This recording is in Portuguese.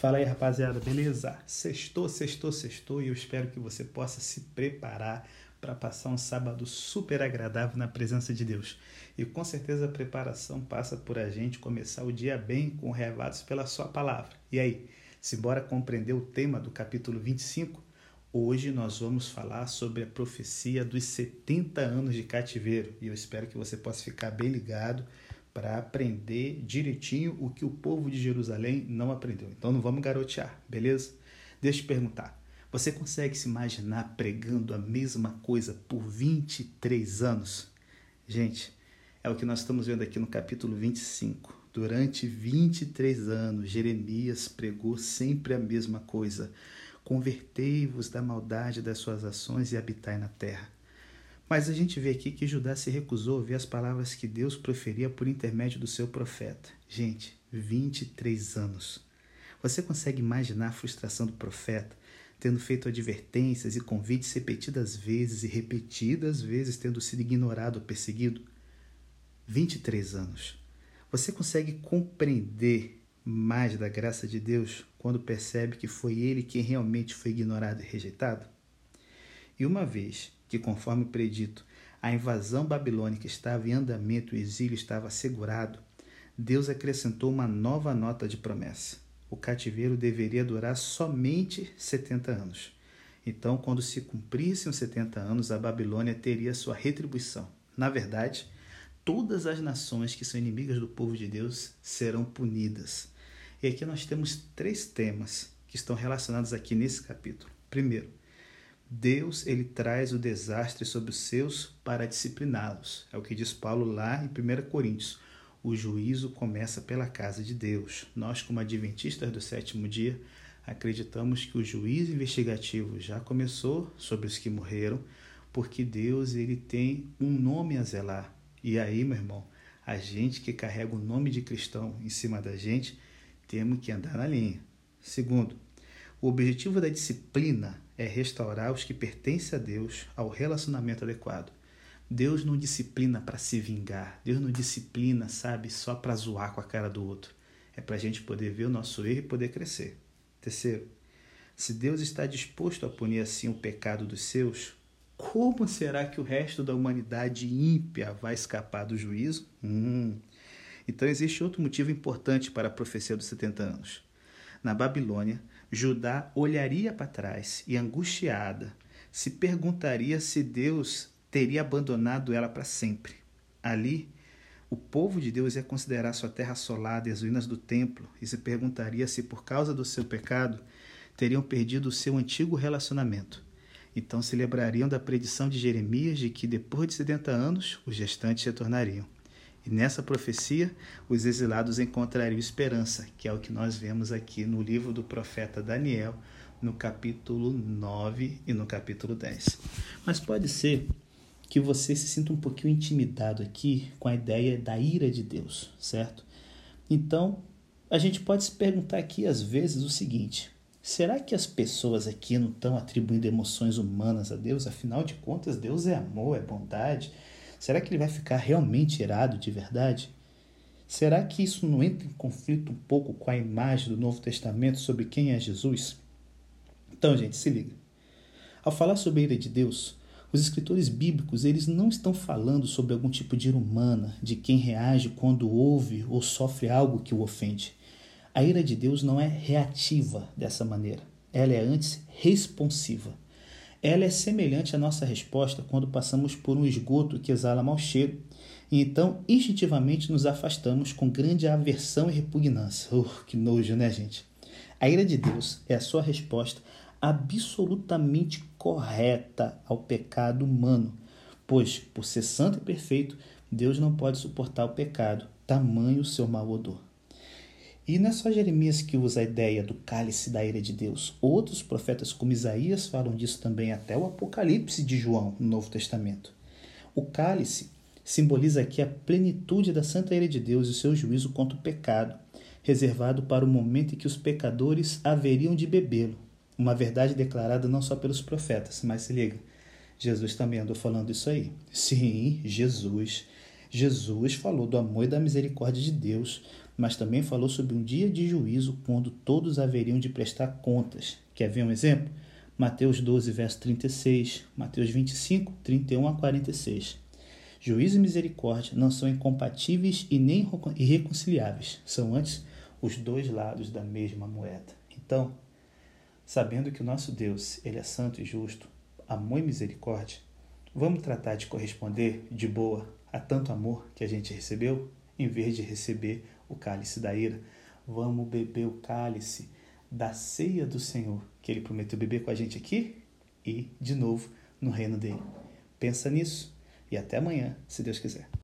Fala aí, rapaziada, beleza? Sextou, sextou, sextou e eu espero que você possa se preparar para passar um sábado super agradável na presença de Deus. E com certeza a preparação passa por a gente começar o dia bem com revados pela sua palavra. E aí, se bora compreender o tema do capítulo 25? Hoje nós vamos falar sobre a profecia dos 70 anos de cativeiro e eu espero que você possa ficar bem ligado para aprender direitinho o que o povo de Jerusalém não aprendeu. Então não vamos garotear, beleza? Deixa eu te perguntar. Você consegue se imaginar pregando a mesma coisa por 23 anos? Gente, é o que nós estamos vendo aqui no capítulo 25. Durante 23 anos, Jeremias pregou sempre a mesma coisa. Convertei-vos da maldade das suas ações e habitai na terra. Mas a gente vê aqui que Judá se recusou a ouvir as palavras que Deus proferia por intermédio do seu profeta. Gente, 23 anos. Você consegue imaginar a frustração do profeta, tendo feito advertências e convites repetidas vezes e repetidas vezes tendo sido ignorado ou perseguido? 23 anos. Você consegue compreender mais da graça de Deus quando percebe que foi ele quem realmente foi ignorado e rejeitado? E uma vez que, conforme predito, a invasão babilônica estava em andamento e o exílio estava assegurado, Deus acrescentou uma nova nota de promessa. O cativeiro deveria durar somente 70 anos. Então, quando se cumprissem os 70 anos, a Babilônia teria sua retribuição. Na verdade, todas as nações que são inimigas do povo de Deus serão punidas. E aqui nós temos três temas que estão relacionados aqui nesse capítulo. Primeiro, Deus ele traz o desastre sobre os seus para discipliná-los. É o que diz Paulo lá em 1 Coríntios. O juízo começa pela casa de Deus. Nós, como adventistas do sétimo dia, acreditamos que o juízo investigativo já começou sobre os que morreram, porque Deus ele tem um nome a zelar. E aí, meu irmão, a gente que carrega o nome de cristão em cima da gente, temos que andar na linha. Segundo, o objetivo da disciplina é restaurar os que pertencem a Deus ao relacionamento adequado. Deus não disciplina para se vingar. Deus não disciplina, sabe, só para zoar com a cara do outro. É para a gente poder ver o nosso erro e poder crescer. Terceiro, se Deus está disposto a punir assim o pecado dos seus, como será que o resto da humanidade ímpia vai escapar do juízo? Hum. Então existe outro motivo importante para a profecia dos 70 anos. Na Babilônia, Judá olharia para trás e, angustiada, se perguntaria se Deus teria abandonado ela para sempre. Ali, o povo de Deus ia considerar sua terra assolada e as ruínas do templo e se perguntaria se, por causa do seu pecado, teriam perdido o seu antigo relacionamento. Então se lembrariam da predição de Jeremias de que, depois de 70 anos, os gestantes se tornariam. Nessa profecia, os exilados encontrariam esperança, que é o que nós vemos aqui no livro do profeta Daniel, no capítulo 9 e no capítulo 10. Mas pode ser que você se sinta um pouquinho intimidado aqui com a ideia da ira de Deus, certo? Então, a gente pode se perguntar aqui às vezes o seguinte: será que as pessoas aqui não estão atribuindo emoções humanas a Deus? Afinal de contas, Deus é amor, é bondade Será que ele vai ficar realmente irado de verdade? Será que isso não entra em conflito um pouco com a imagem do Novo Testamento sobre quem é Jesus? Então, gente, se liga. Ao falar sobre a ira de Deus, os escritores bíblicos eles não estão falando sobre algum tipo de ira humana, de quem reage quando ouve ou sofre algo que o ofende. A ira de Deus não é reativa dessa maneira, ela é antes responsiva. Ela é semelhante à nossa resposta quando passamos por um esgoto que exala mau cheiro e então instintivamente nos afastamos com grande aversão e repugnância. Uh, que nojo, né, gente? A ira de Deus é a sua resposta absolutamente correta ao pecado humano, pois, por ser santo e perfeito, Deus não pode suportar o pecado, tamanho o seu mau odor. E não é só Jeremias que usa a ideia do cálice da ira de Deus. Outros profetas, como Isaías, falam disso também, até o Apocalipse de João, no Novo Testamento. O cálice simboliza aqui a plenitude da santa ira de Deus e o seu juízo contra o pecado, reservado para o momento em que os pecadores haveriam de bebê-lo. Uma verdade declarada não só pelos profetas, mas se liga, Jesus também andou falando isso aí. Sim, Jesus. Jesus falou do amor e da misericórdia de Deus mas também falou sobre um dia de juízo quando todos haveriam de prestar contas. Quer ver um exemplo? Mateus 12, verso 36, Mateus 25, 31 a 46. Juízo e misericórdia não são incompatíveis e nem irreconciliáveis, são antes os dois lados da mesma moeda. Então, sabendo que o nosso Deus, ele é santo e justo, amor e misericórdia, vamos tratar de corresponder de boa a tanto amor que a gente recebeu, em vez de receber o cálice da ira. Vamos beber o cálice da ceia do Senhor, que ele prometeu beber com a gente aqui e, de novo, no reino dele. Pensa nisso e até amanhã, se Deus quiser.